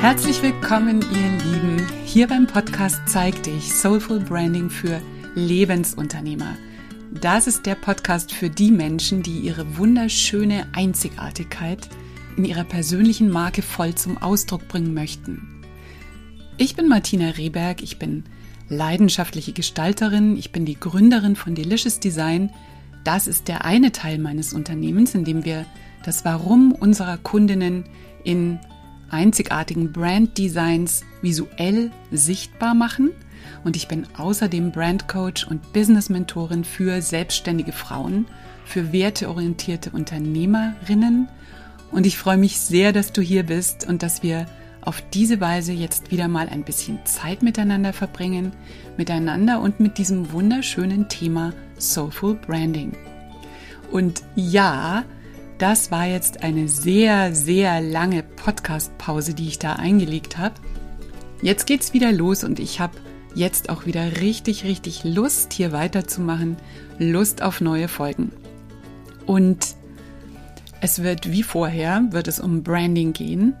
Herzlich willkommen, ihr Lieben, hier beim Podcast Zeig dich Soulful Branding für Lebensunternehmer. Das ist der Podcast für die Menschen, die ihre wunderschöne Einzigartigkeit in ihrer persönlichen Marke voll zum Ausdruck bringen möchten. Ich bin Martina Rehberg, ich bin leidenschaftliche Gestalterin, ich bin die Gründerin von Delicious Design. Das ist der eine Teil meines Unternehmens, in dem wir das Warum unserer Kundinnen in einzigartigen Brand-Designs visuell sichtbar machen. Und ich bin außerdem Brand-Coach und Business-Mentorin für selbstständige Frauen, für werteorientierte Unternehmerinnen. Und ich freue mich sehr, dass du hier bist und dass wir auf diese Weise jetzt wieder mal ein bisschen Zeit miteinander verbringen, miteinander und mit diesem wunderschönen Thema Soulful Branding. Und ja, das war jetzt eine sehr, sehr lange Podcast-Pause, die ich da eingelegt habe. Jetzt geht's wieder los und ich habe jetzt auch wieder richtig, richtig Lust, hier weiterzumachen, Lust auf neue Folgen. Und es wird wie vorher, wird es um Branding gehen,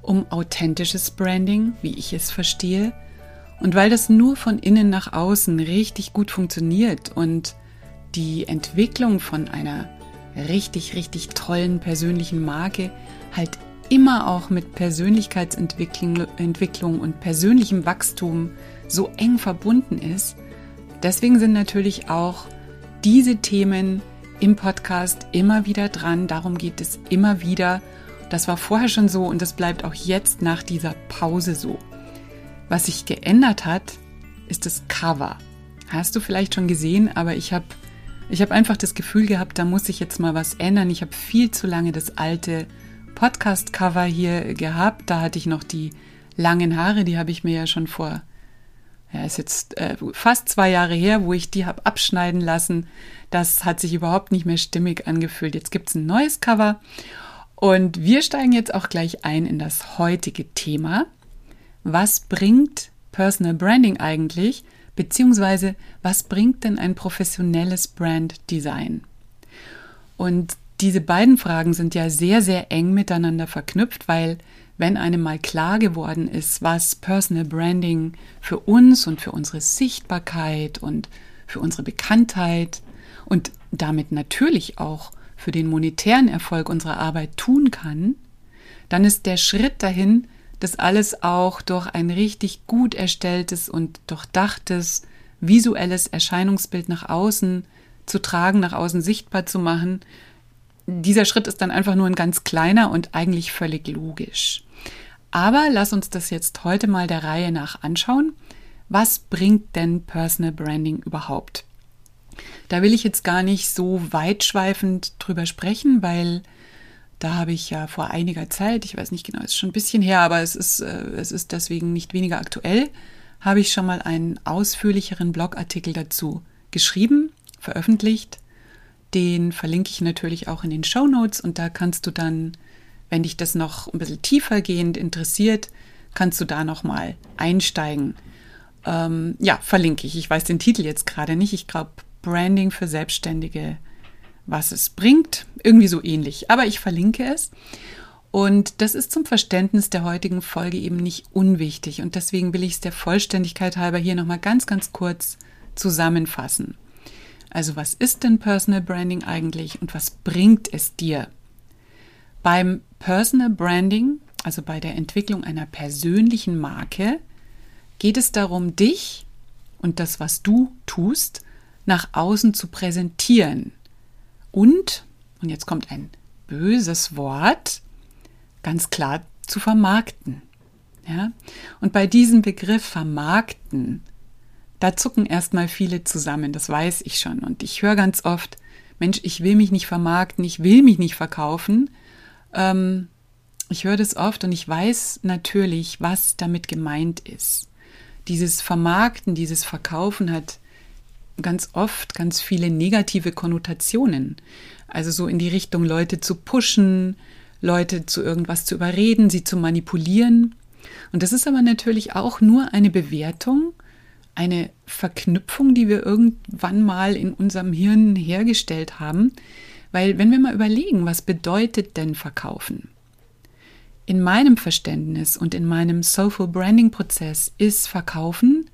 um authentisches Branding, wie ich es verstehe. Und weil das nur von innen nach außen richtig gut funktioniert und die Entwicklung von einer richtig, richtig tollen persönlichen Marke halt immer auch mit Persönlichkeitsentwicklung Entwicklung und persönlichem Wachstum so eng verbunden ist. Deswegen sind natürlich auch diese Themen im Podcast immer wieder dran. Darum geht es immer wieder. Das war vorher schon so und das bleibt auch jetzt nach dieser Pause so. Was sich geändert hat, ist das Cover. Hast du vielleicht schon gesehen, aber ich habe ich habe einfach das Gefühl gehabt, da muss ich jetzt mal was ändern. Ich habe viel zu lange das alte Podcast-Cover hier gehabt. Da hatte ich noch die langen Haare, die habe ich mir ja schon vor, ja, ist jetzt äh, fast zwei Jahre her, wo ich die habe abschneiden lassen. Das hat sich überhaupt nicht mehr stimmig angefühlt. Jetzt gibt es ein neues Cover und wir steigen jetzt auch gleich ein in das heutige Thema. Was bringt Personal Branding eigentlich? Beziehungsweise, was bringt denn ein professionelles Brand Design? Und diese beiden Fragen sind ja sehr, sehr eng miteinander verknüpft, weil wenn einem mal klar geworden ist, was Personal Branding für uns und für unsere Sichtbarkeit und für unsere Bekanntheit und damit natürlich auch für den monetären Erfolg unserer Arbeit tun kann, dann ist der Schritt dahin, das alles auch durch ein richtig gut erstelltes und durchdachtes visuelles Erscheinungsbild nach außen zu tragen, nach außen sichtbar zu machen. Dieser Schritt ist dann einfach nur ein ganz kleiner und eigentlich völlig logisch. Aber lass uns das jetzt heute mal der Reihe nach anschauen. Was bringt denn Personal Branding überhaupt? Da will ich jetzt gar nicht so weitschweifend drüber sprechen, weil da habe ich ja vor einiger Zeit, ich weiß nicht genau, es ist schon ein bisschen her, aber es ist, äh, es ist deswegen nicht weniger aktuell, habe ich schon mal einen ausführlicheren Blogartikel dazu geschrieben, veröffentlicht. Den verlinke ich natürlich auch in den Show Notes und da kannst du dann, wenn dich das noch ein bisschen tiefergehend interessiert, kannst du da noch mal einsteigen. Ähm, ja, verlinke ich. Ich weiß den Titel jetzt gerade nicht. Ich glaube, Branding für Selbstständige was es bringt. Irgendwie so ähnlich. Aber ich verlinke es. Und das ist zum Verständnis der heutigen Folge eben nicht unwichtig. Und deswegen will ich es der Vollständigkeit halber hier nochmal ganz, ganz kurz zusammenfassen. Also was ist denn Personal Branding eigentlich und was bringt es dir? Beim Personal Branding, also bei der Entwicklung einer persönlichen Marke, geht es darum, dich und das, was du tust, nach außen zu präsentieren und, und jetzt kommt ein böses Wort, ganz klar zu vermarkten. Ja? Und bei diesem Begriff vermarkten, da zucken erstmal viele zusammen, das weiß ich schon. Und ich höre ganz oft, Mensch, ich will mich nicht vermarkten, ich will mich nicht verkaufen. Ähm, ich höre das oft und ich weiß natürlich, was damit gemeint ist. Dieses Vermarkten, dieses Verkaufen hat ganz oft ganz viele negative Konnotationen. Also so in die Richtung, Leute zu pushen, Leute zu irgendwas zu überreden, sie zu manipulieren. Und das ist aber natürlich auch nur eine Bewertung, eine Verknüpfung, die wir irgendwann mal in unserem Hirn hergestellt haben. Weil wenn wir mal überlegen, was bedeutet denn verkaufen? in meinem Verständnis und in meinem Soulful Branding Prozess ist Verkaufen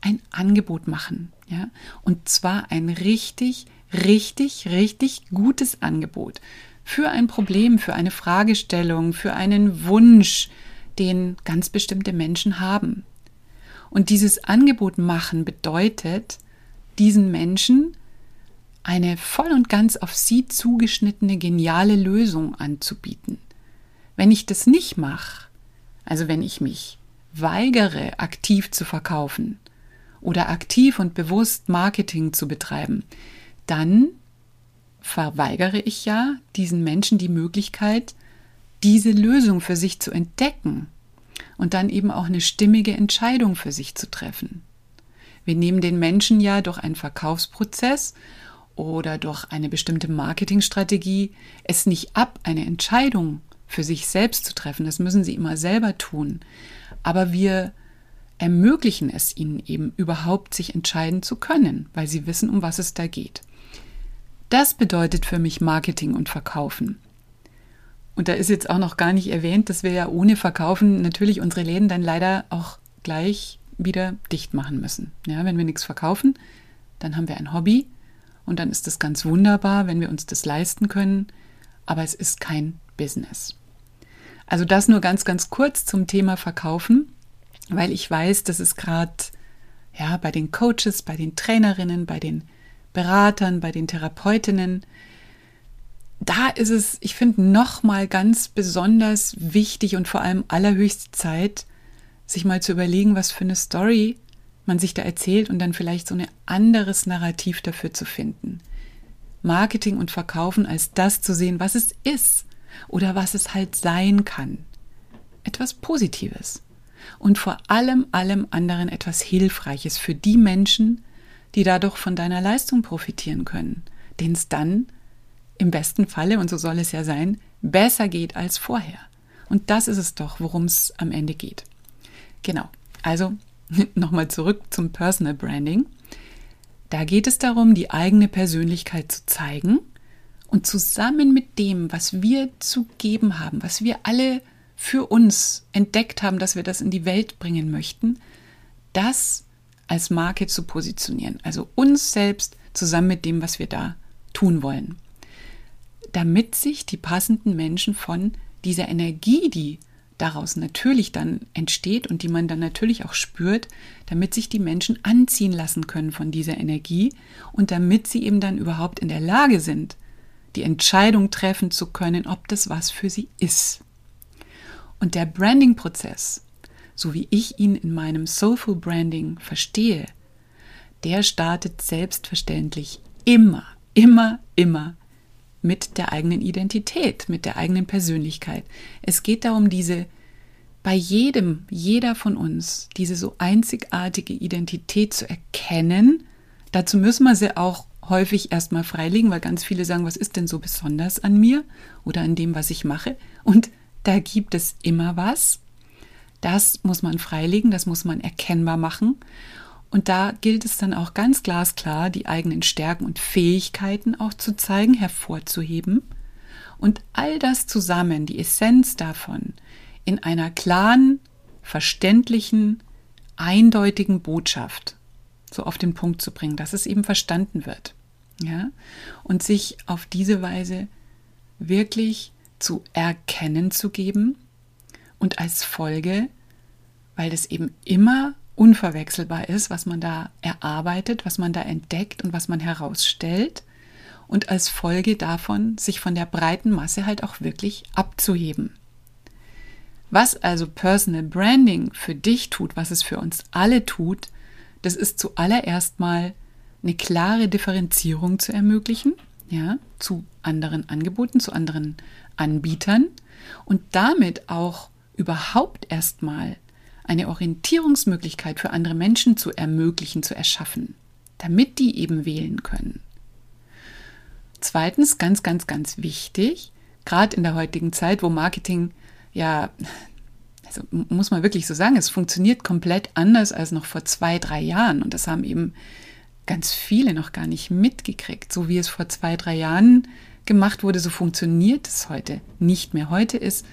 ein Angebot machen, ja? Und zwar ein richtig, richtig, richtig gutes Angebot für ein Problem, für eine Fragestellung, für einen Wunsch, den ganz bestimmte Menschen haben. Und dieses Angebot machen bedeutet, diesen Menschen eine voll und ganz auf sie zugeschnittene geniale Lösung anzubieten. Wenn ich das nicht mache, also wenn ich mich weigere, aktiv zu verkaufen oder aktiv und bewusst Marketing zu betreiben, dann verweigere ich ja diesen Menschen die Möglichkeit, diese Lösung für sich zu entdecken und dann eben auch eine stimmige Entscheidung für sich zu treffen. Wir nehmen den Menschen ja durch einen Verkaufsprozess oder durch eine bestimmte Marketingstrategie es nicht ab, eine Entscheidung für sich selbst zu treffen. Das müssen sie immer selber tun. Aber wir ermöglichen es ihnen eben überhaupt, sich entscheiden zu können, weil sie wissen, um was es da geht. Das bedeutet für mich Marketing und Verkaufen. Und da ist jetzt auch noch gar nicht erwähnt, dass wir ja ohne Verkaufen natürlich unsere Läden dann leider auch gleich wieder dicht machen müssen. Ja, wenn wir nichts verkaufen, dann haben wir ein Hobby und dann ist das ganz wunderbar, wenn wir uns das leisten können, aber es ist kein Business. Also das nur ganz, ganz kurz zum Thema Verkaufen, weil ich weiß, dass es gerade ja, bei den Coaches, bei den Trainerinnen, bei den Beratern, bei den Therapeutinnen, da ist es, ich finde, nochmal ganz besonders wichtig und vor allem allerhöchste Zeit, sich mal zu überlegen, was für eine Story man sich da erzählt und dann vielleicht so ein anderes Narrativ dafür zu finden. Marketing und Verkaufen als das zu sehen, was es ist oder was es halt sein kann. Etwas Positives. Und vor allem, allem anderen etwas Hilfreiches für die Menschen, die dadurch von deiner Leistung profitieren können, denen es dann im besten Falle, und so soll es ja sein, besser geht als vorher. Und das ist es doch, worum es am Ende geht. Genau. Also nochmal zurück zum Personal Branding. Da geht es darum, die eigene Persönlichkeit zu zeigen und zusammen mit dem, was wir zu geben haben, was wir alle für uns entdeckt haben, dass wir das in die Welt bringen möchten, das als Marke zu positionieren. Also uns selbst zusammen mit dem, was wir da tun wollen. Damit sich die passenden Menschen von dieser Energie, die daraus natürlich dann entsteht und die man dann natürlich auch spürt, damit sich die Menschen anziehen lassen können von dieser Energie und damit sie eben dann überhaupt in der Lage sind, die Entscheidung treffen zu können, ob das was für sie ist. Und der Branding-Prozess, so wie ich ihn in meinem Soulful Branding verstehe, der startet selbstverständlich immer, immer, immer mit der eigenen Identität, mit der eigenen Persönlichkeit. Es geht darum, diese bei jedem, jeder von uns, diese so einzigartige Identität zu erkennen. Dazu müssen wir sie auch häufig erstmal freilegen, weil ganz viele sagen, was ist denn so besonders an mir oder an dem, was ich mache? Und da gibt es immer was. Das muss man freilegen, das muss man erkennbar machen. Und da gilt es dann auch ganz glasklar, die eigenen Stärken und Fähigkeiten auch zu zeigen, hervorzuheben. Und all das zusammen, die Essenz davon, in einer klaren, verständlichen, eindeutigen Botschaft so auf den Punkt zu bringen, dass es eben verstanden wird. Ja? Und sich auf diese Weise wirklich zu erkennen zu geben und als Folge, weil das eben immer unverwechselbar ist, was man da erarbeitet, was man da entdeckt und was man herausstellt und als Folge davon sich von der breiten Masse halt auch wirklich abzuheben. Was also Personal Branding für dich tut, was es für uns alle tut, das ist zuallererst mal eine klare Differenzierung zu ermöglichen, ja, zu anderen Angeboten, zu anderen Anbietern und damit auch überhaupt erstmal eine Orientierungsmöglichkeit für andere Menschen zu ermöglichen, zu erschaffen, damit die eben wählen können. Zweitens, ganz, ganz, ganz wichtig, gerade in der heutigen Zeit, wo Marketing ja, also muss man wirklich so sagen, es funktioniert komplett anders als noch vor zwei, drei Jahren. Und das haben eben ganz viele noch gar nicht mitgekriegt. So wie es vor zwei, drei Jahren gemacht wurde, so funktioniert es heute nicht mehr. Heute ist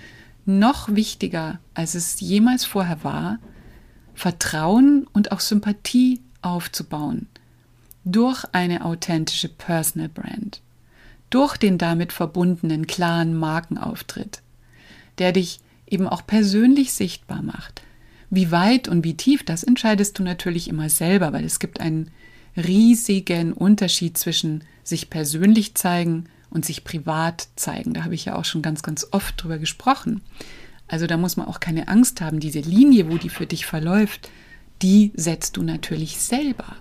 noch wichtiger, als es jemals vorher war, Vertrauen und auch Sympathie aufzubauen durch eine authentische Personal Brand, durch den damit verbundenen klaren Markenauftritt, der dich eben auch persönlich sichtbar macht. Wie weit und wie tief, das entscheidest du natürlich immer selber, weil es gibt einen riesigen Unterschied zwischen sich persönlich zeigen und sich privat zeigen. Da habe ich ja auch schon ganz, ganz oft drüber gesprochen. Also da muss man auch keine Angst haben. Diese Linie, wo die für dich verläuft, die setzt du natürlich selber.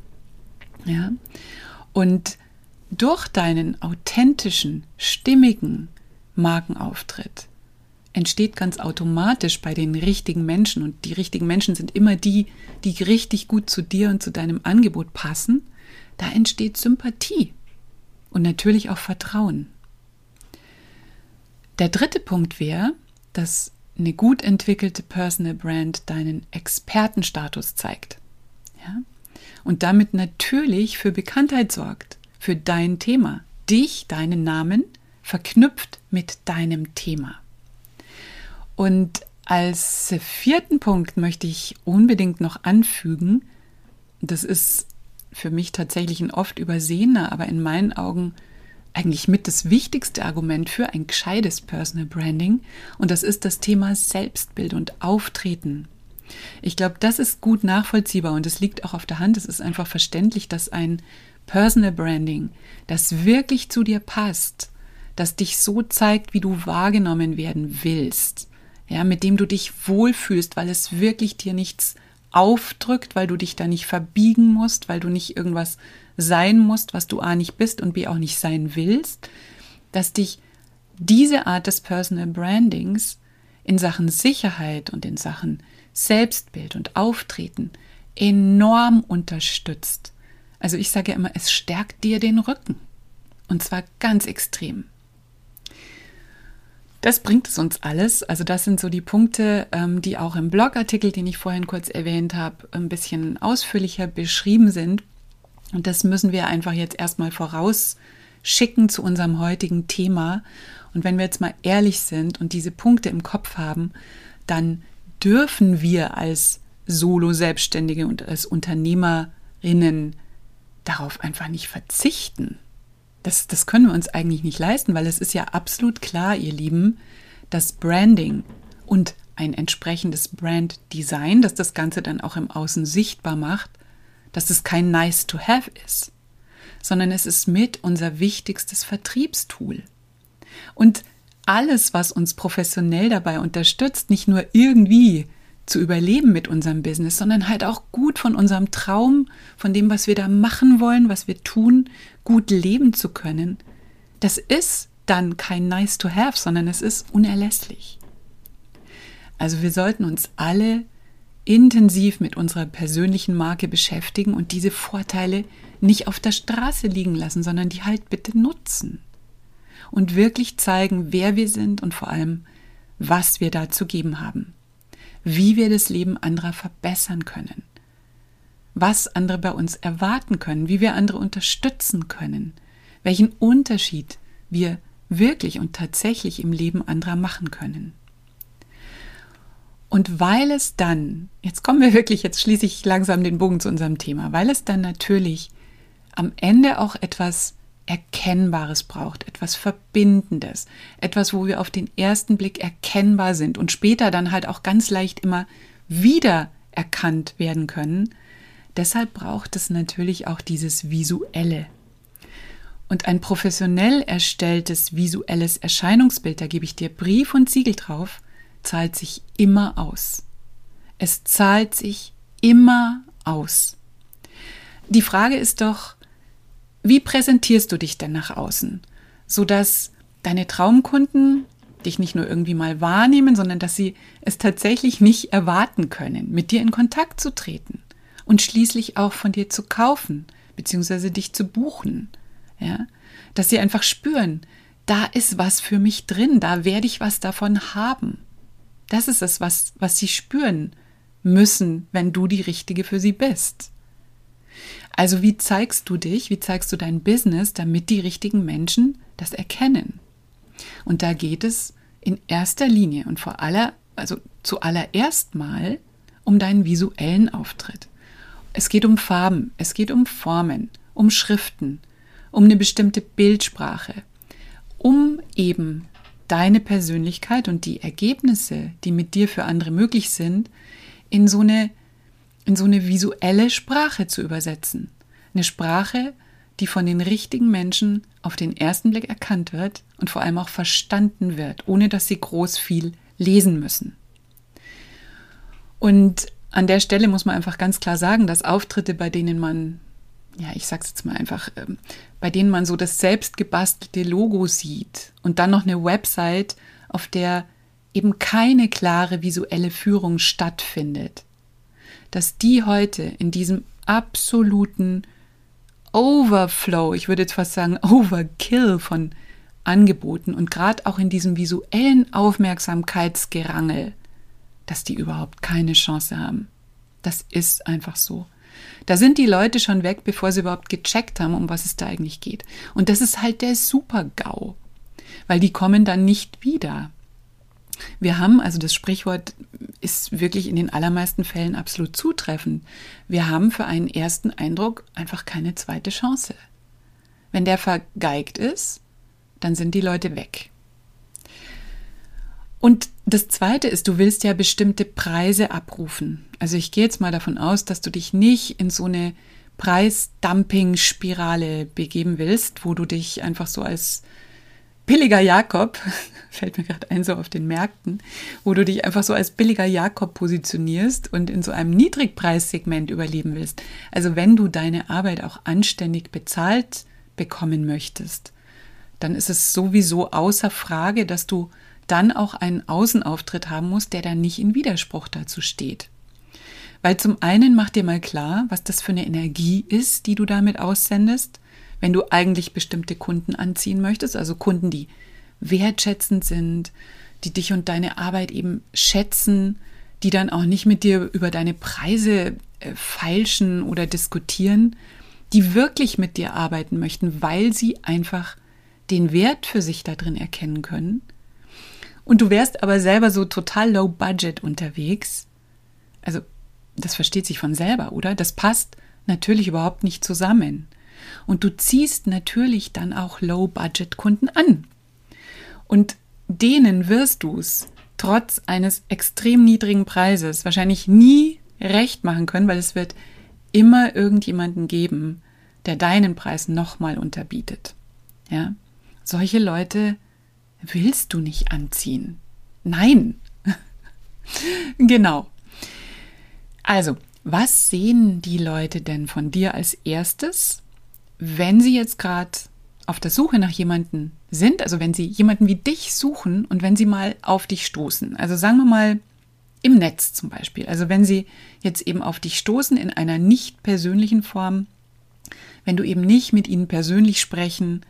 Ja? Und durch deinen authentischen, stimmigen Markenauftritt entsteht ganz automatisch bei den richtigen Menschen und die richtigen Menschen sind immer die, die richtig gut zu dir und zu deinem Angebot passen, da entsteht Sympathie und natürlich auch Vertrauen. Der dritte Punkt wäre, dass eine gut entwickelte Personal Brand deinen Expertenstatus zeigt. Ja? Und damit natürlich für Bekanntheit sorgt, für dein Thema, dich, deinen Namen verknüpft mit deinem Thema. Und als vierten Punkt möchte ich unbedingt noch anfügen, das ist für mich tatsächlich ein oft übersehener, aber in meinen Augen eigentlich mit das wichtigste Argument für ein gescheites Personal Branding und das ist das Thema Selbstbild und Auftreten. Ich glaube, das ist gut nachvollziehbar und es liegt auch auf der Hand. Es ist einfach verständlich, dass ein Personal Branding, das wirklich zu dir passt, das dich so zeigt, wie du wahrgenommen werden willst, ja, mit dem du dich wohlfühlst, weil es wirklich dir nichts aufdrückt, weil du dich da nicht verbiegen musst, weil du nicht irgendwas sein musst, was du A nicht bist und B auch nicht sein willst, dass dich diese Art des Personal Brandings in Sachen Sicherheit und in Sachen Selbstbild und Auftreten enorm unterstützt. Also ich sage ja immer, es stärkt dir den Rücken. Und zwar ganz extrem. Das bringt es uns alles. Also das sind so die Punkte, ähm, die auch im Blogartikel, den ich vorhin kurz erwähnt habe, ein bisschen ausführlicher beschrieben sind. Und das müssen wir einfach jetzt erstmal vorausschicken zu unserem heutigen Thema. Und wenn wir jetzt mal ehrlich sind und diese Punkte im Kopf haben, dann dürfen wir als Solo-Selbstständige und als Unternehmerinnen darauf einfach nicht verzichten. Das, das können wir uns eigentlich nicht leisten, weil es ist ja absolut klar, ihr Lieben, dass Branding und ein entsprechendes Brand-Design, das das Ganze dann auch im Außen sichtbar macht, dass es kein Nice to Have ist, sondern es ist mit unser wichtigstes Vertriebstool. Und alles, was uns professionell dabei unterstützt, nicht nur irgendwie zu überleben mit unserem Business, sondern halt auch gut von unserem Traum, von dem, was wir da machen wollen, was wir tun, gut leben zu können, das ist dann kein Nice to Have, sondern es ist unerlässlich. Also wir sollten uns alle intensiv mit unserer persönlichen Marke beschäftigen und diese Vorteile nicht auf der Straße liegen lassen, sondern die halt bitte nutzen. Und wirklich zeigen, wer wir sind und vor allem, was wir da zu geben haben wie wir das Leben anderer verbessern können, was andere bei uns erwarten können, wie wir andere unterstützen können, welchen Unterschied wir wirklich und tatsächlich im Leben anderer machen können. Und weil es dann, jetzt kommen wir wirklich, jetzt schließe ich langsam den Bogen zu unserem Thema, weil es dann natürlich am Ende auch etwas Erkennbares braucht, etwas Verbindendes, etwas, wo wir auf den ersten Blick erkennbar sind und später dann halt auch ganz leicht immer wieder erkannt werden können. Deshalb braucht es natürlich auch dieses Visuelle. Und ein professionell erstelltes visuelles Erscheinungsbild, da gebe ich dir Brief und Siegel drauf, zahlt sich immer aus. Es zahlt sich immer aus. Die Frage ist doch, wie präsentierst du dich denn nach außen, sodass deine Traumkunden dich nicht nur irgendwie mal wahrnehmen, sondern dass sie es tatsächlich nicht erwarten können, mit dir in Kontakt zu treten und schließlich auch von dir zu kaufen, beziehungsweise dich zu buchen. Ja? Dass sie einfach spüren, da ist was für mich drin, da werde ich was davon haben. Das ist es, was, was sie spüren müssen, wenn du die Richtige für sie bist. Also wie zeigst du dich, wie zeigst du dein Business, damit die richtigen Menschen das erkennen? Und da geht es in erster Linie und vor aller, also zuallererst mal um deinen visuellen Auftritt. Es geht um Farben, es geht um Formen, um Schriften, um eine bestimmte Bildsprache, um eben deine Persönlichkeit und die Ergebnisse, die mit dir für andere möglich sind, in so eine, in so eine visuelle Sprache zu übersetzen. Eine Sprache, die von den richtigen Menschen auf den ersten Blick erkannt wird und vor allem auch verstanden wird, ohne dass sie groß viel lesen müssen. Und an der Stelle muss man einfach ganz klar sagen, dass Auftritte, bei denen man, ja, ich sag's jetzt mal einfach, ähm, bei denen man so das selbstgebastelte Logo sieht und dann noch eine Website, auf der eben keine klare visuelle Führung stattfindet, dass die heute in diesem absoluten Overflow, ich würde jetzt fast sagen Overkill von Angeboten und gerade auch in diesem visuellen Aufmerksamkeitsgerangel, dass die überhaupt keine Chance haben. Das ist einfach so. Da sind die Leute schon weg, bevor sie überhaupt gecheckt haben, um was es da eigentlich geht. Und das ist halt der Super-GAU, weil die kommen dann nicht wieder. Wir haben, also das Sprichwort ist wirklich in den allermeisten Fällen absolut zutreffend. Wir haben für einen ersten Eindruck einfach keine zweite Chance. Wenn der vergeigt ist, dann sind die Leute weg. Und das Zweite ist, du willst ja bestimmte Preise abrufen. Also ich gehe jetzt mal davon aus, dass du dich nicht in so eine Preisdumping-Spirale begeben willst, wo du dich einfach so als billiger Jakob, fällt mir gerade ein, so auf den Märkten, wo du dich einfach so als billiger Jakob positionierst und in so einem Niedrigpreissegment überleben willst. Also wenn du deine Arbeit auch anständig bezahlt bekommen möchtest, dann ist es sowieso außer Frage, dass du dann auch einen Außenauftritt haben musst, der dann nicht in Widerspruch dazu steht. Weil zum einen mach dir mal klar, was das für eine Energie ist, die du damit aussendest wenn du eigentlich bestimmte Kunden anziehen möchtest, also Kunden, die wertschätzend sind, die dich und deine Arbeit eben schätzen, die dann auch nicht mit dir über deine Preise äh, feilschen oder diskutieren, die wirklich mit dir arbeiten möchten, weil sie einfach den Wert für sich da drin erkennen können. Und du wärst aber selber so total low budget unterwegs. Also, das versteht sich von selber, oder? Das passt natürlich überhaupt nicht zusammen. Und du ziehst natürlich dann auch Low-Budget-Kunden an. Und denen wirst du es trotz eines extrem niedrigen Preises wahrscheinlich nie recht machen können, weil es wird immer irgendjemanden geben, der deinen Preis nochmal unterbietet. Ja? Solche Leute willst du nicht anziehen. Nein. genau. Also, was sehen die Leute denn von dir als erstes, wenn Sie jetzt gerade auf der Suche nach jemanden sind, also wenn Sie jemanden wie dich suchen und wenn Sie mal auf dich stoßen, also sagen wir mal im Netz zum Beispiel, also wenn Sie jetzt eben auf dich stoßen in einer nicht persönlichen Form, wenn du eben nicht mit ihnen persönlich sprechen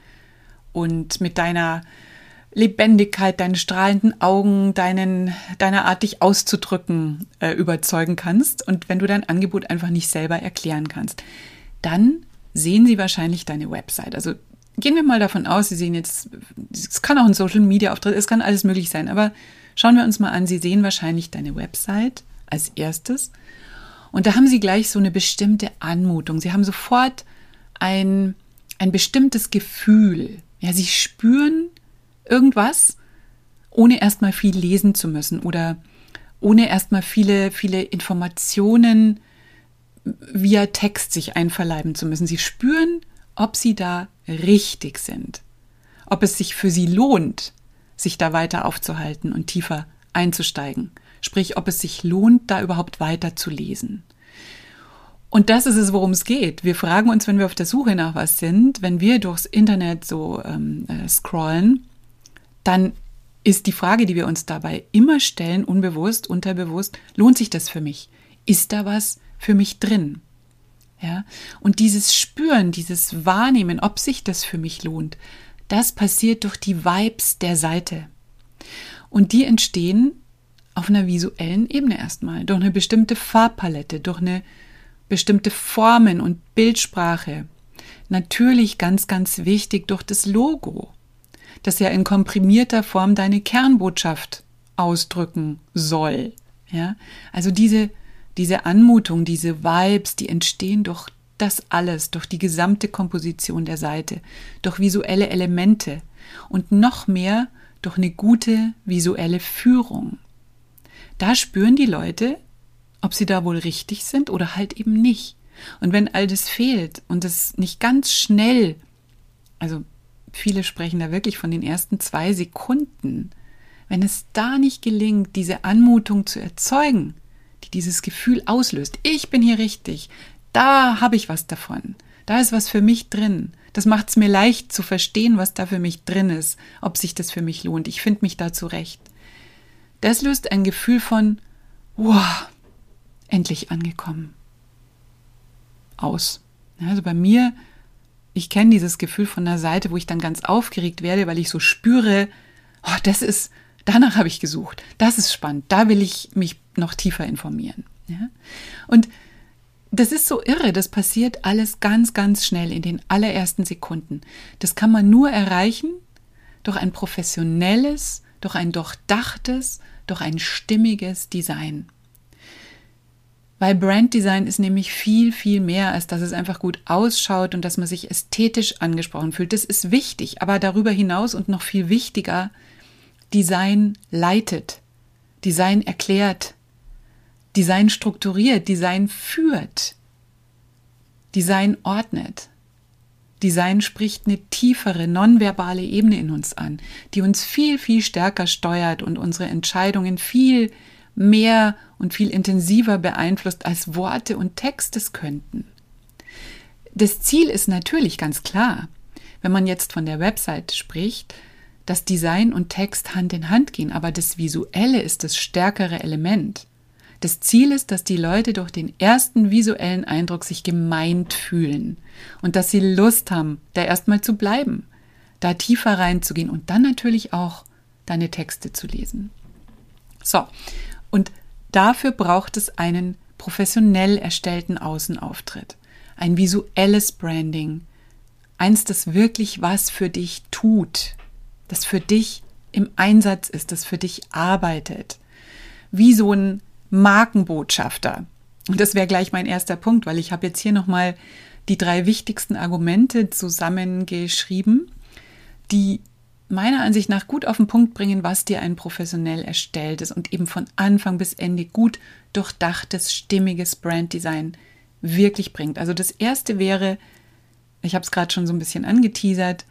und mit deiner Lebendigkeit, deinen strahlenden Augen, deinen, deiner Art, dich auszudrücken, äh, überzeugen kannst und wenn du dein Angebot einfach nicht selber erklären kannst, dann sehen Sie wahrscheinlich deine Website. Also gehen wir mal davon aus, Sie sehen jetzt, es kann auch ein Social Media Auftritt, es kann alles möglich sein, aber schauen wir uns mal an, Sie sehen wahrscheinlich deine Website als erstes und da haben Sie gleich so eine bestimmte Anmutung. Sie haben sofort ein, ein bestimmtes Gefühl. Ja, Sie spüren irgendwas, ohne erstmal viel lesen zu müssen oder ohne erstmal viele, viele Informationen via Text sich einverleiben zu müssen. Sie spüren, ob sie da richtig sind, ob es sich für sie lohnt, sich da weiter aufzuhalten und tiefer einzusteigen. Sprich, ob es sich lohnt, da überhaupt weiter zu lesen. Und das ist es, worum es geht. Wir fragen uns, wenn wir auf der Suche nach was sind, wenn wir durchs Internet so ähm, äh, scrollen, dann ist die Frage, die wir uns dabei immer stellen, unbewusst, unterbewusst, lohnt sich das für mich? Ist da was, für mich drin? Ja, und dieses Spüren, dieses Wahrnehmen, ob sich das für mich lohnt, das passiert durch die Vibes der Seite. Und die entstehen auf einer visuellen Ebene erstmal, durch eine bestimmte Farbpalette, durch eine bestimmte Formen und Bildsprache. Natürlich ganz, ganz wichtig durch das Logo. das ja in komprimierter Form deine Kernbotschaft ausdrücken soll. Ja, also diese, diese Anmutung, diese Vibes, die entstehen durch das alles, durch die gesamte Komposition der Seite, durch visuelle Elemente und noch mehr durch eine gute visuelle Führung. Da spüren die Leute, ob sie da wohl richtig sind oder halt eben nicht. Und wenn all das fehlt und es nicht ganz schnell, also viele sprechen da wirklich von den ersten zwei Sekunden, wenn es da nicht gelingt, diese Anmutung zu erzeugen, die dieses Gefühl auslöst, ich bin hier richtig, da habe ich was davon, da ist was für mich drin, das macht es mir leicht zu verstehen, was da für mich drin ist, ob sich das für mich lohnt, ich finde mich da zurecht. Das löst ein Gefühl von, wow, endlich angekommen. Aus. Also bei mir, ich kenne dieses Gefühl von der Seite, wo ich dann ganz aufgeregt werde, weil ich so spüre, oh, das ist, danach habe ich gesucht, das ist spannend, da will ich mich noch tiefer informieren. Ja? Und das ist so irre, das passiert alles ganz, ganz schnell in den allerersten Sekunden. Das kann man nur erreichen durch ein professionelles, durch ein durchdachtes, durch ein stimmiges Design. Weil Branddesign ist nämlich viel, viel mehr, als dass es einfach gut ausschaut und dass man sich ästhetisch angesprochen fühlt. Das ist wichtig, aber darüber hinaus und noch viel wichtiger, Design leitet, Design erklärt, Design strukturiert, Design führt, Design ordnet. Design spricht eine tiefere, nonverbale Ebene in uns an, die uns viel, viel stärker steuert und unsere Entscheidungen viel mehr und viel intensiver beeinflusst, als Worte und Texte könnten. Das Ziel ist natürlich ganz klar, wenn man jetzt von der Website spricht, dass Design und Text Hand in Hand gehen, aber das Visuelle ist das stärkere Element. Das Ziel ist, dass die Leute durch den ersten visuellen Eindruck sich gemeint fühlen und dass sie Lust haben, da erstmal zu bleiben, da tiefer reinzugehen und dann natürlich auch deine Texte zu lesen. So, und dafür braucht es einen professionell erstellten Außenauftritt, ein visuelles Branding, eins, das wirklich was für dich tut, das für dich im Einsatz ist, das für dich arbeitet. Wie so ein Markenbotschafter. Und das wäre gleich mein erster Punkt, weil ich habe jetzt hier nochmal die drei wichtigsten Argumente zusammengeschrieben, die meiner Ansicht nach gut auf den Punkt bringen, was dir ein professionell erstelltes und eben von Anfang bis Ende gut durchdachtes, stimmiges Branddesign wirklich bringt. Also das erste wäre, ich habe es gerade schon so ein bisschen angeteasert,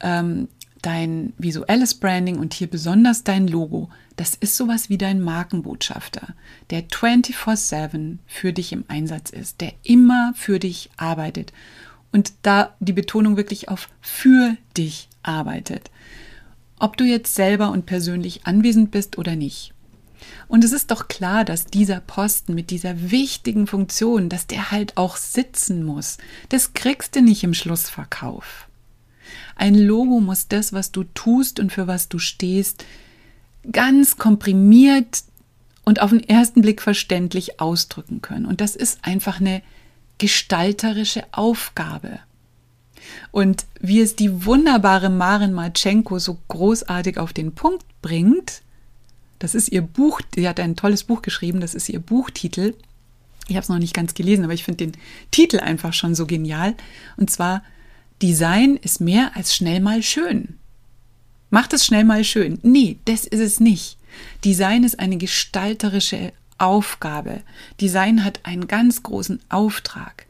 ähm, dein visuelles Branding und hier besonders dein Logo, das ist sowas wie dein Markenbotschafter, der 24/7 für dich im Einsatz ist, der immer für dich arbeitet und da die Betonung wirklich auf für dich arbeitet. Ob du jetzt selber und persönlich anwesend bist oder nicht. Und es ist doch klar, dass dieser Posten mit dieser wichtigen Funktion, dass der halt auch sitzen muss. Das kriegst du nicht im Schlussverkauf. Ein Logo muss das, was du tust und für was du stehst, ganz komprimiert und auf den ersten Blick verständlich ausdrücken können. Und das ist einfach eine gestalterische Aufgabe. Und wie es die wunderbare Maren Marchenko so großartig auf den Punkt bringt, das ist ihr Buch, sie hat ein tolles Buch geschrieben, das ist ihr Buchtitel. Ich habe es noch nicht ganz gelesen, aber ich finde den Titel einfach schon so genial. Und zwar, Design ist mehr als schnell mal schön. Macht es schnell mal schön. Nee, das ist es nicht. Design ist eine gestalterische Aufgabe. Design hat einen ganz großen Auftrag.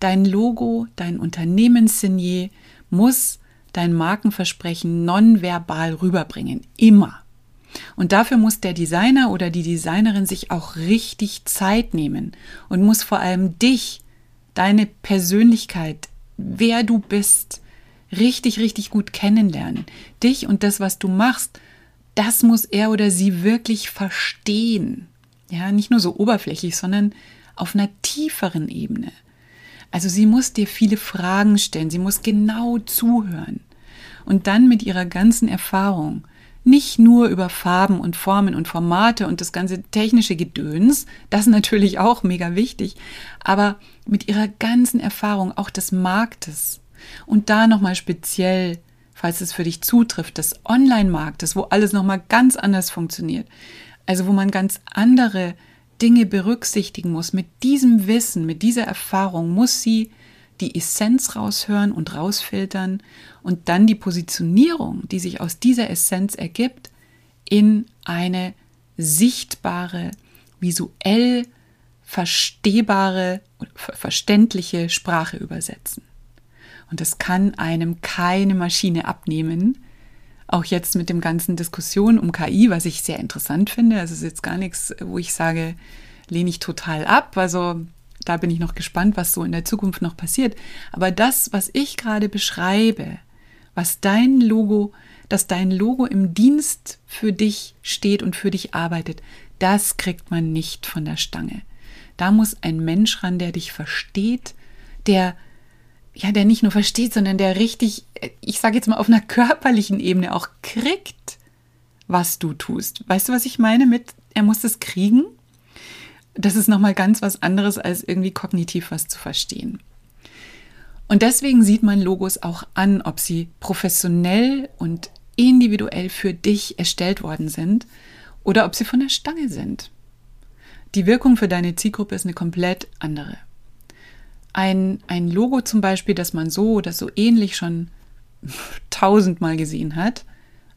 Dein Logo, dein Unternehmenssignier muss dein Markenversprechen nonverbal rüberbringen. Immer. Und dafür muss der Designer oder die Designerin sich auch richtig Zeit nehmen und muss vor allem dich, deine Persönlichkeit, wer du bist, richtig, richtig gut kennenlernen. Dich und das, was du machst, das muss er oder sie wirklich verstehen. Ja, nicht nur so oberflächlich, sondern auf einer tieferen Ebene. Also sie muss dir viele Fragen stellen, sie muss genau zuhören und dann mit ihrer ganzen Erfahrung nicht nur über Farben und Formen und Formate und das ganze technische Gedöns, das ist natürlich auch mega wichtig, aber mit ihrer ganzen Erfahrung auch des Marktes und da nochmal speziell falls es für dich zutrifft, des Online-Marktes, wo alles nochmal ganz anders funktioniert. Also wo man ganz andere Dinge berücksichtigen muss. Mit diesem Wissen, mit dieser Erfahrung muss sie die Essenz raushören und rausfiltern und dann die Positionierung, die sich aus dieser Essenz ergibt, in eine sichtbare, visuell verstehbare, verständliche Sprache übersetzen. Und das kann einem keine Maschine abnehmen. Auch jetzt mit dem ganzen Diskussion um KI, was ich sehr interessant finde. Es ist jetzt gar nichts, wo ich sage, lehne ich total ab. Also da bin ich noch gespannt, was so in der Zukunft noch passiert. Aber das, was ich gerade beschreibe, was dein Logo, dass dein Logo im Dienst für dich steht und für dich arbeitet, das kriegt man nicht von der Stange. Da muss ein Mensch ran, der dich versteht, der ja, der nicht nur versteht, sondern der richtig, ich sage jetzt mal auf einer körperlichen Ebene auch kriegt, was du tust. Weißt du, was ich meine mit, er muss es kriegen? Das ist nochmal ganz was anderes, als irgendwie kognitiv was zu verstehen. Und deswegen sieht man Logos auch an, ob sie professionell und individuell für dich erstellt worden sind oder ob sie von der Stange sind. Die Wirkung für deine Zielgruppe ist eine komplett andere ein, ein Logo zum Beispiel, das man so oder so ähnlich schon tausendmal gesehen hat,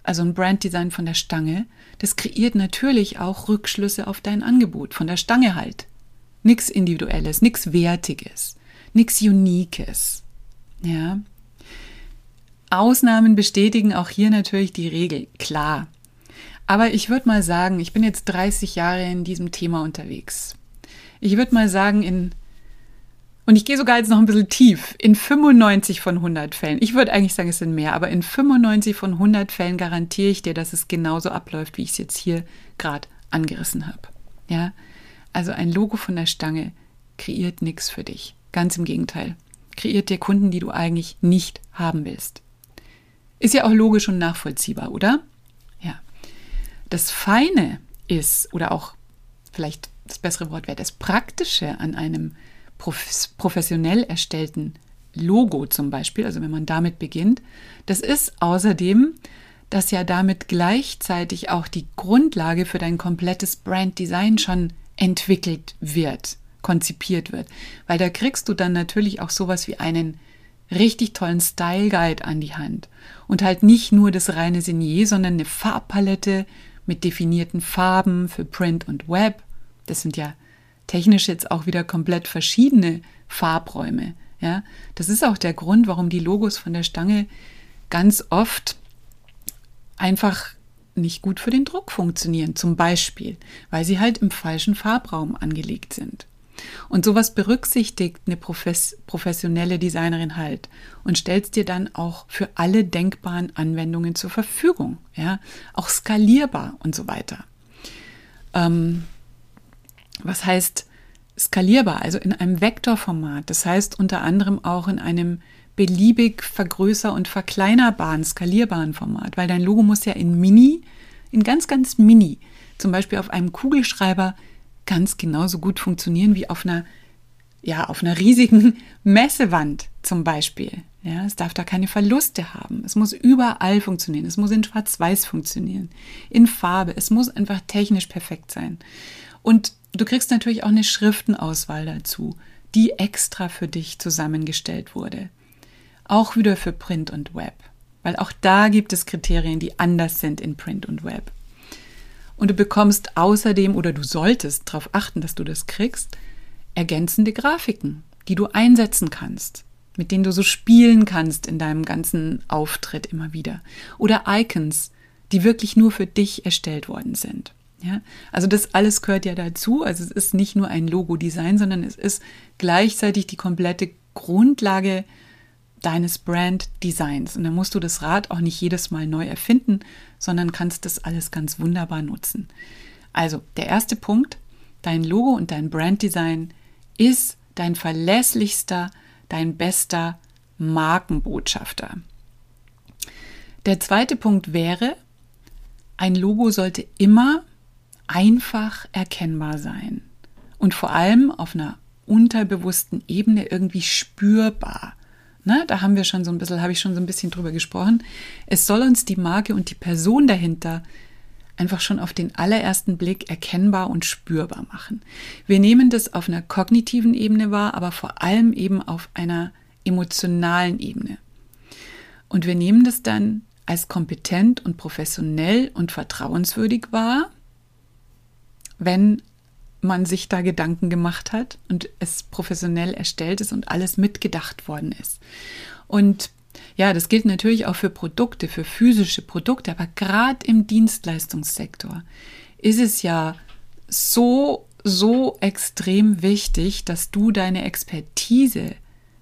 also ein Branddesign von der Stange, das kreiert natürlich auch Rückschlüsse auf dein Angebot, von der Stange halt. Nichts Individuelles, nichts Wertiges, nichts Uniques. Ja. Ausnahmen bestätigen auch hier natürlich die Regel, klar. Aber ich würde mal sagen, ich bin jetzt 30 Jahre in diesem Thema unterwegs. Ich würde mal sagen, in und ich gehe sogar jetzt noch ein bisschen tief. In 95 von 100 Fällen, ich würde eigentlich sagen, es sind mehr, aber in 95 von 100 Fällen garantiere ich dir, dass es genauso abläuft, wie ich es jetzt hier gerade angerissen habe. Ja, also ein Logo von der Stange kreiert nichts für dich. Ganz im Gegenteil. Kreiert dir Kunden, die du eigentlich nicht haben willst. Ist ja auch logisch und nachvollziehbar, oder? Ja. Das Feine ist, oder auch vielleicht das bessere Wort wäre, das Praktische an einem professionell erstellten Logo zum Beispiel, also wenn man damit beginnt, das ist außerdem, dass ja damit gleichzeitig auch die Grundlage für dein komplettes Branddesign schon entwickelt wird, konzipiert wird. Weil da kriegst du dann natürlich auch sowas wie einen richtig tollen Style Guide an die Hand. Und halt nicht nur das reine Signier, sondern eine Farbpalette mit definierten Farben für Print und Web. Das sind ja technisch jetzt auch wieder komplett verschiedene Farbräume. Ja, das ist auch der Grund, warum die Logos von der Stange ganz oft einfach nicht gut für den Druck funktionieren, zum Beispiel, weil sie halt im falschen Farbraum angelegt sind. Und sowas berücksichtigt eine Profes professionelle Designerin halt und stellt dir dann auch für alle denkbaren Anwendungen zur Verfügung, ja, auch skalierbar und so weiter. Ähm, was heißt skalierbar, also in einem Vektorformat. Das heißt unter anderem auch in einem beliebig vergrößer- und verkleinerbaren, skalierbaren Format, weil dein Logo muss ja in Mini, in ganz, ganz Mini, zum Beispiel auf einem Kugelschreiber ganz genauso gut funktionieren wie auf einer, ja, auf einer riesigen Messewand zum Beispiel. Ja, es darf da keine Verluste haben. Es muss überall funktionieren. Es muss in Schwarz-Weiß funktionieren, in Farbe. Es muss einfach technisch perfekt sein. Und du kriegst natürlich auch eine Schriftenauswahl dazu, die extra für dich zusammengestellt wurde. Auch wieder für Print und Web. Weil auch da gibt es Kriterien, die anders sind in Print und Web. Und du bekommst außerdem oder du solltest darauf achten, dass du das kriegst, ergänzende Grafiken, die du einsetzen kannst, mit denen du so spielen kannst in deinem ganzen Auftritt immer wieder. Oder Icons, die wirklich nur für dich erstellt worden sind. Ja, also das alles gehört ja dazu. Also es ist nicht nur ein Logo-Design, sondern es ist gleichzeitig die komplette Grundlage deines Brand-Designs. Und dann musst du das Rad auch nicht jedes Mal neu erfinden, sondern kannst das alles ganz wunderbar nutzen. Also der erste Punkt, dein Logo und dein Brand-Design ist dein verlässlichster, dein bester Markenbotschafter. Der zweite Punkt wäre, ein Logo sollte immer einfach erkennbar sein und vor allem auf einer unterbewussten Ebene irgendwie spürbar. Ne? Da haben wir schon so ein bisschen, habe ich schon so ein bisschen drüber gesprochen. Es soll uns die Marke und die Person dahinter einfach schon auf den allerersten Blick erkennbar und spürbar machen. Wir nehmen das auf einer kognitiven Ebene wahr, aber vor allem eben auf einer emotionalen Ebene. Und wir nehmen das dann als kompetent und professionell und vertrauenswürdig wahr, wenn man sich da Gedanken gemacht hat und es professionell erstellt ist und alles mitgedacht worden ist. Und ja, das gilt natürlich auch für Produkte, für physische Produkte, aber gerade im Dienstleistungssektor ist es ja so, so extrem wichtig, dass du deine Expertise,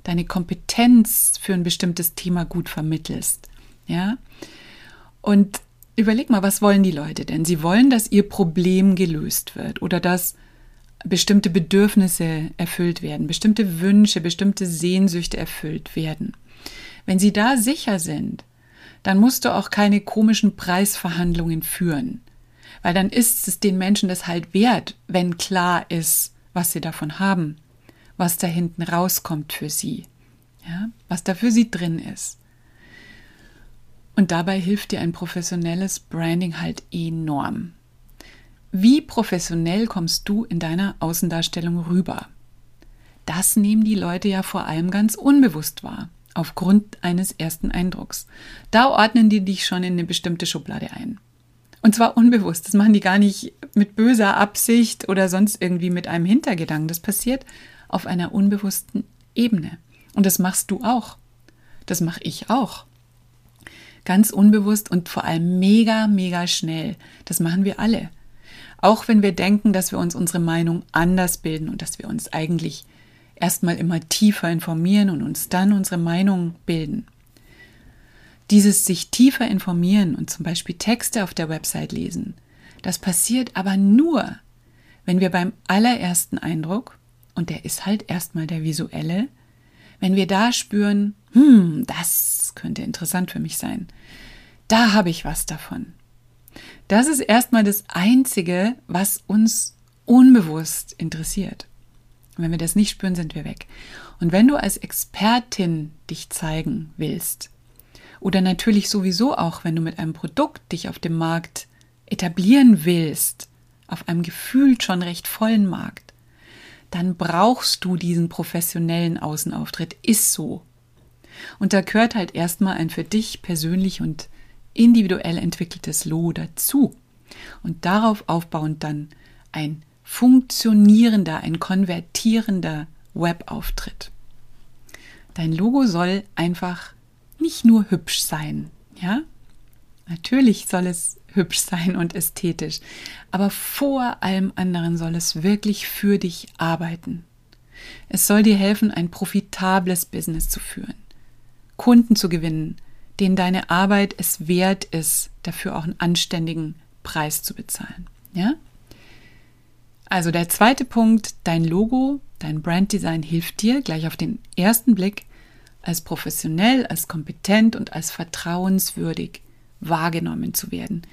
deine Kompetenz für ein bestimmtes Thema gut vermittelst. Ja? Und überleg mal, was wollen die Leute denn? Sie wollen, dass ihr Problem gelöst wird oder dass bestimmte Bedürfnisse erfüllt werden, bestimmte Wünsche, bestimmte Sehnsüchte erfüllt werden. Wenn sie da sicher sind, dann musst du auch keine komischen Preisverhandlungen führen, weil dann ist es den Menschen das halt wert, wenn klar ist, was sie davon haben, was da hinten rauskommt für sie, ja, was da für sie drin ist. Und dabei hilft dir ein professionelles Branding halt enorm. Wie professionell kommst du in deiner Außendarstellung rüber? Das nehmen die Leute ja vor allem ganz unbewusst wahr, aufgrund eines ersten Eindrucks. Da ordnen die dich schon in eine bestimmte Schublade ein. Und zwar unbewusst. Das machen die gar nicht mit böser Absicht oder sonst irgendwie mit einem Hintergedanken. Das passiert auf einer unbewussten Ebene. Und das machst du auch. Das mache ich auch. Ganz unbewusst und vor allem mega, mega schnell. Das machen wir alle. Auch wenn wir denken, dass wir uns unsere Meinung anders bilden und dass wir uns eigentlich erstmal immer tiefer informieren und uns dann unsere Meinung bilden. Dieses sich tiefer informieren und zum Beispiel Texte auf der Website lesen, das passiert aber nur, wenn wir beim allerersten Eindruck, und der ist halt erstmal der visuelle, wenn wir da spüren, hm, das könnte interessant für mich sein, da habe ich was davon. Das ist erstmal das Einzige, was uns unbewusst interessiert. Und wenn wir das nicht spüren, sind wir weg. Und wenn du als Expertin dich zeigen willst, oder natürlich sowieso auch, wenn du mit einem Produkt dich auf dem Markt etablieren willst, auf einem gefühlt schon recht vollen Markt, dann brauchst du diesen professionellen Außenauftritt. Ist so. Und da gehört halt erstmal ein für dich persönlich und individuell entwickeltes Logo dazu und darauf aufbauend dann ein funktionierender, ein konvertierender Webauftritt. Dein Logo soll einfach nicht nur hübsch sein, ja? Natürlich soll es hübsch sein und ästhetisch, aber vor allem anderen soll es wirklich für dich arbeiten. Es soll dir helfen, ein profitables Business zu führen, Kunden zu gewinnen, denen deine Arbeit es wert ist, dafür auch einen anständigen Preis zu bezahlen. Ja? Also der zweite Punkt, dein Logo, dein Branddesign hilft dir gleich auf den ersten Blick als professionell, als kompetent und als vertrauenswürdig wahrgenommen zu werden.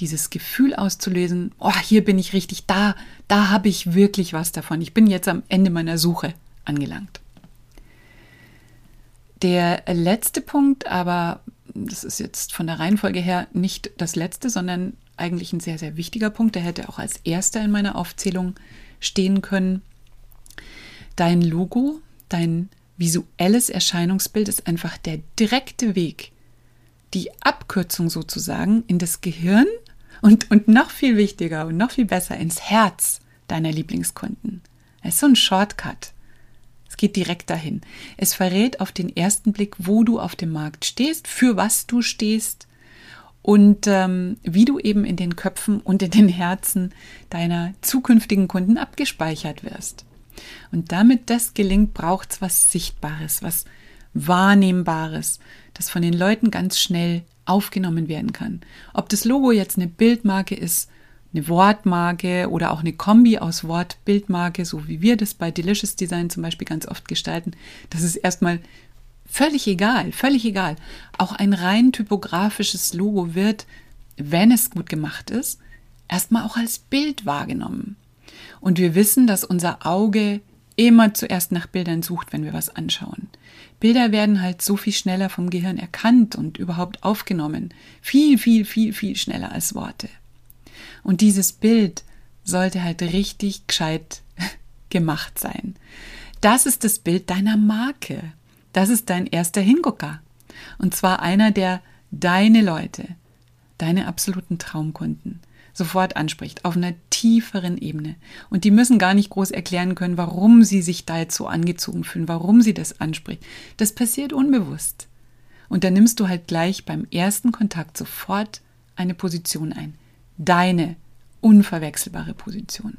Dieses Gefühl auszulösen, oh, hier bin ich richtig, da, da habe ich wirklich was davon. Ich bin jetzt am Ende meiner Suche angelangt. Der letzte Punkt, aber das ist jetzt von der Reihenfolge her nicht das letzte, sondern eigentlich ein sehr, sehr wichtiger Punkt. Der hätte auch als erster in meiner Aufzählung stehen können. Dein Logo, dein visuelles Erscheinungsbild ist einfach der direkte Weg, die Abkürzung sozusagen in das Gehirn und, und noch viel wichtiger und noch viel besser ins Herz deiner Lieblingskunden. Es ist so ein Shortcut. Es geht direkt dahin. Es verrät auf den ersten Blick, wo du auf dem Markt stehst, für was du stehst und ähm, wie du eben in den Köpfen und in den Herzen deiner zukünftigen Kunden abgespeichert wirst. Und damit das gelingt, braucht es was Sichtbares, was Wahrnehmbares, das von den Leuten ganz schnell aufgenommen werden kann. Ob das Logo jetzt eine Bildmarke ist eine Wortmarke oder auch eine Kombi aus Wort-Bildmarke, so wie wir das bei Delicious Design zum Beispiel ganz oft gestalten, das ist erstmal völlig egal, völlig egal. Auch ein rein typografisches Logo wird, wenn es gut gemacht ist, erstmal auch als Bild wahrgenommen. Und wir wissen, dass unser Auge immer zuerst nach Bildern sucht, wenn wir was anschauen. Bilder werden halt so viel schneller vom Gehirn erkannt und überhaupt aufgenommen. Viel, viel, viel, viel schneller als Worte. Und dieses Bild sollte halt richtig gescheit gemacht sein. Das ist das Bild deiner Marke. Das ist dein erster Hingucker. Und zwar einer, der deine Leute, deine absoluten Traumkunden, sofort anspricht, auf einer tieferen Ebene. Und die müssen gar nicht groß erklären können, warum sie sich da jetzt so angezogen fühlen, warum sie das anspricht. Das passiert unbewusst. Und dann nimmst du halt gleich beim ersten Kontakt sofort eine Position ein. Deine unverwechselbare Position.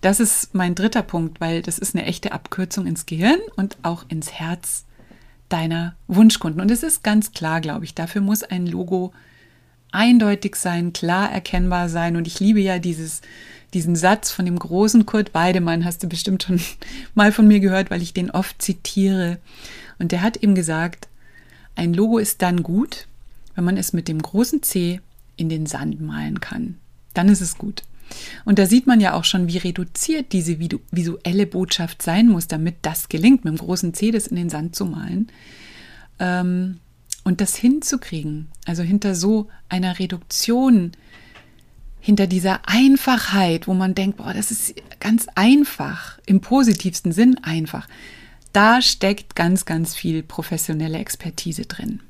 Das ist mein dritter Punkt, weil das ist eine echte Abkürzung ins Gehirn und auch ins Herz deiner Wunschkunden. Und es ist ganz klar, glaube ich, dafür muss ein Logo eindeutig sein, klar erkennbar sein. Und ich liebe ja dieses, diesen Satz von dem großen Kurt Weidemann, hast du bestimmt schon mal von mir gehört, weil ich den oft zitiere. Und der hat eben gesagt, ein Logo ist dann gut, wenn man es mit dem großen C in den Sand malen kann. Dann ist es gut. Und da sieht man ja auch schon, wie reduziert diese visuelle Botschaft sein muss, damit das gelingt, mit dem großen C das in den Sand zu malen. Ähm, und das hinzukriegen, also hinter so einer Reduktion, hinter dieser Einfachheit, wo man denkt, boah, das ist ganz einfach, im positivsten Sinn einfach, da steckt ganz, ganz viel professionelle Expertise drin.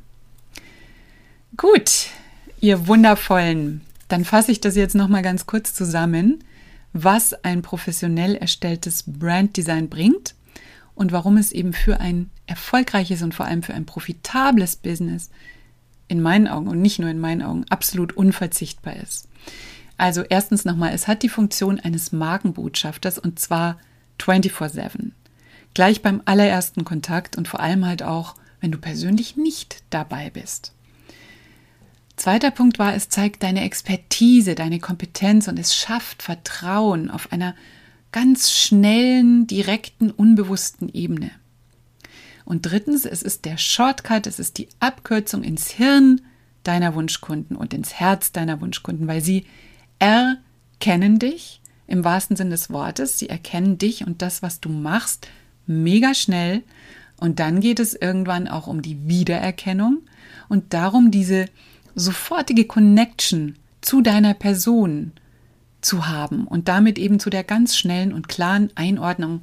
Gut, ihr wundervollen, dann fasse ich das jetzt nochmal ganz kurz zusammen, was ein professionell erstelltes Branddesign bringt und warum es eben für ein erfolgreiches und vor allem für ein profitables Business in meinen Augen und nicht nur in meinen Augen absolut unverzichtbar ist. Also erstens nochmal, es hat die Funktion eines Markenbotschafters und zwar 24/7. Gleich beim allerersten Kontakt und vor allem halt auch, wenn du persönlich nicht dabei bist. Zweiter Punkt war, es zeigt deine Expertise, deine Kompetenz und es schafft Vertrauen auf einer ganz schnellen, direkten, unbewussten Ebene. Und drittens, es ist der Shortcut, es ist die Abkürzung ins Hirn deiner Wunschkunden und ins Herz deiner Wunschkunden, weil sie erkennen dich im wahrsten Sinne des Wortes, sie erkennen dich und das, was du machst, mega schnell. Und dann geht es irgendwann auch um die Wiedererkennung und darum, diese sofortige Connection zu deiner Person zu haben und damit eben zu der ganz schnellen und klaren Einordnung,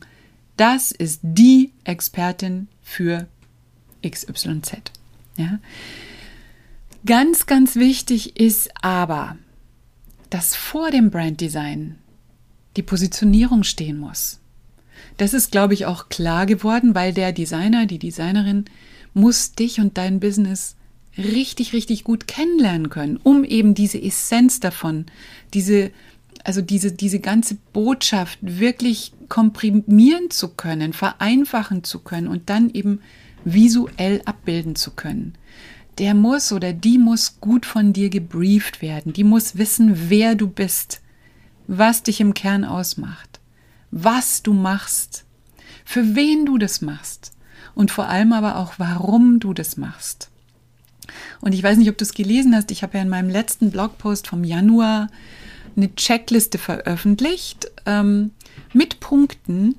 das ist die Expertin für XYZ. Ja? Ganz, ganz wichtig ist aber, dass vor dem Branddesign die Positionierung stehen muss. Das ist, glaube ich, auch klar geworden, weil der Designer, die Designerin muss dich und dein Business richtig, richtig gut kennenlernen können, um eben diese Essenz davon, diese also diese, diese ganze Botschaft wirklich komprimieren zu können, vereinfachen zu können und dann eben visuell abbilden zu können. Der muss oder die muss gut von dir gebrieft werden. Die muss wissen, wer du bist, was dich im Kern ausmacht, was du machst, für wen du das machst und vor allem aber auch, warum du das machst. Und ich weiß nicht, ob du es gelesen hast. Ich habe ja in meinem letzten Blogpost vom Januar eine Checkliste veröffentlicht ähm, mit Punkten,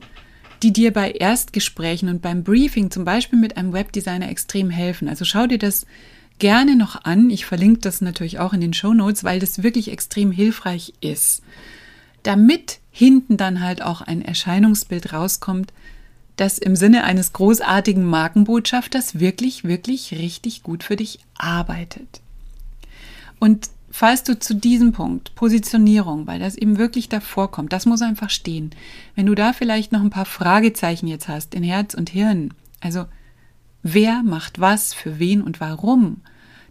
die dir bei Erstgesprächen und beim Briefing zum Beispiel mit einem Webdesigner extrem helfen. Also schau dir das gerne noch an. Ich verlinke das natürlich auch in den Show Notes, weil das wirklich extrem hilfreich ist. Damit hinten dann halt auch ein Erscheinungsbild rauskommt, das im Sinne eines großartigen Markenbotschafters wirklich, wirklich richtig gut für dich arbeitet. Und falls du zu diesem Punkt, Positionierung, weil das eben wirklich davor kommt, das muss einfach stehen. Wenn du da vielleicht noch ein paar Fragezeichen jetzt hast in Herz und Hirn, also wer macht was, für wen und warum,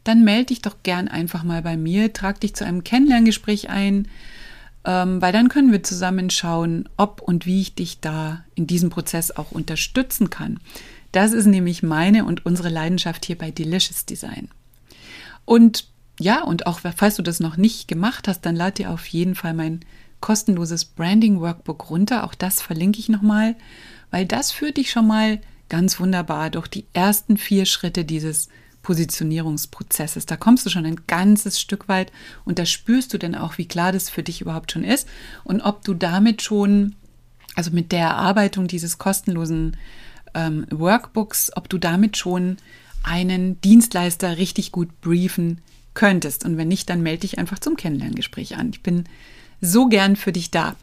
dann melde dich doch gern einfach mal bei mir, trag dich zu einem Kennenlerngespräch ein, ähm, weil dann können wir zusammen schauen, ob und wie ich dich da in diesem Prozess auch unterstützen kann. Das ist nämlich meine und unsere Leidenschaft hier bei Delicious Design. Und ja, und auch falls du das noch nicht gemacht hast, dann lad dir auf jeden Fall mein kostenloses Branding Workbook runter. Auch das verlinke ich nochmal, weil das führt dich schon mal ganz wunderbar durch die ersten vier Schritte dieses Positionierungsprozesses. Da kommst du schon ein ganzes Stück weit und da spürst du dann auch, wie klar das für dich überhaupt schon ist und ob du damit schon also mit der Erarbeitung dieses kostenlosen ähm, Workbooks, ob du damit schon einen Dienstleister richtig gut briefen könntest. Und wenn nicht, dann melde dich einfach zum Kennenlerngespräch an. Ich bin so gern für dich da.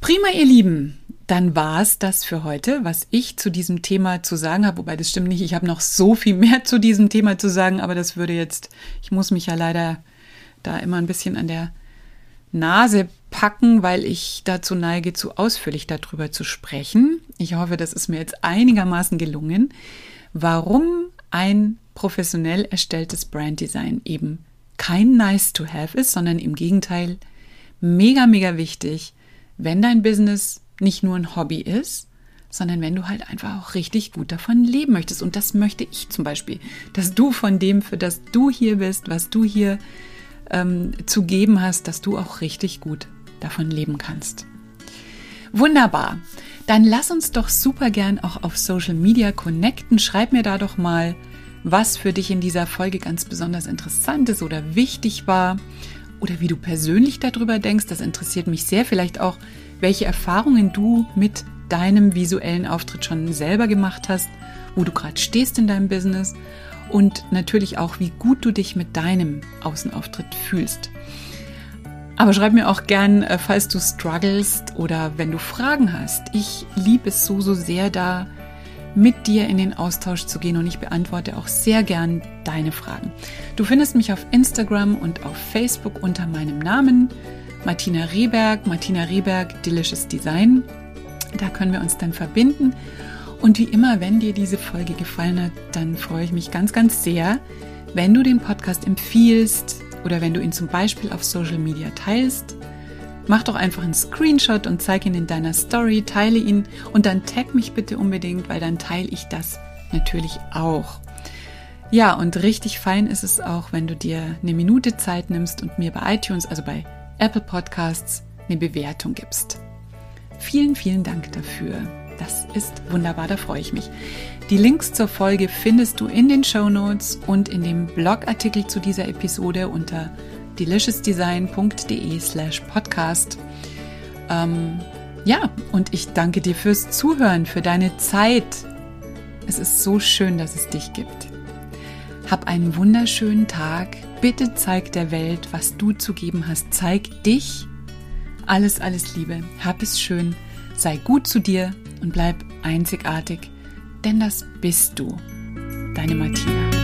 Prima, ihr Lieben. Dann war es das für heute, was ich zu diesem Thema zu sagen habe. Wobei das stimmt nicht. Ich habe noch so viel mehr zu diesem Thema zu sagen, aber das würde jetzt, ich muss mich ja leider da immer ein bisschen an der Nase packen, weil ich dazu neige, zu ausführlich darüber zu sprechen. Ich hoffe, das ist mir jetzt einigermaßen gelungen, warum ein professionell erstelltes Branddesign eben kein Nice to Have ist, sondern im Gegenteil mega, mega wichtig, wenn dein Business nicht nur ein Hobby ist, sondern wenn du halt einfach auch richtig gut davon leben möchtest. Und das möchte ich zum Beispiel, dass du von dem, für das du hier bist, was du hier ähm, zu geben hast, dass du auch richtig gut davon leben kannst. Wunderbar. Dann lass uns doch super gern auch auf Social Media connecten. Schreib mir da doch mal, was für dich in dieser Folge ganz besonders interessant ist oder wichtig war oder wie du persönlich darüber denkst. Das interessiert mich sehr. Vielleicht auch, welche Erfahrungen du mit deinem visuellen Auftritt schon selber gemacht hast, wo du gerade stehst in deinem Business und natürlich auch, wie gut du dich mit deinem Außenauftritt fühlst. Aber schreib mir auch gern, äh, falls du strugglest oder wenn du Fragen hast. Ich liebe es so, so sehr da, mit dir in den Austausch zu gehen und ich beantworte auch sehr gern deine Fragen. Du findest mich auf Instagram und auf Facebook unter meinem Namen Martina Rehberg, Martina Rehberg Delicious Design. Da können wir uns dann verbinden und wie immer, wenn dir diese Folge gefallen hat, dann freue ich mich ganz, ganz sehr, wenn du den Podcast empfiehlst oder wenn du ihn zum Beispiel auf Social Media teilst. Mach doch einfach einen Screenshot und zeig ihn in deiner Story, teile ihn und dann tag mich bitte unbedingt, weil dann teile ich das natürlich auch. Ja, und richtig fein ist es auch, wenn du dir eine Minute Zeit nimmst und mir bei iTunes, also bei Apple Podcasts, eine Bewertung gibst. Vielen, vielen Dank dafür. Das ist wunderbar, da freue ich mich. Die Links zur Folge findest du in den Show Notes und in dem Blogartikel zu dieser Episode unter deliciousdesign.de slash podcast. Ähm, ja, und ich danke dir fürs Zuhören, für deine Zeit. Es ist so schön, dass es dich gibt. Hab einen wunderschönen Tag. Bitte zeig der Welt, was du zu geben hast. Zeig dich. Alles, alles Liebe. Hab es schön. Sei gut zu dir und bleib einzigartig, denn das bist du. Deine Martina.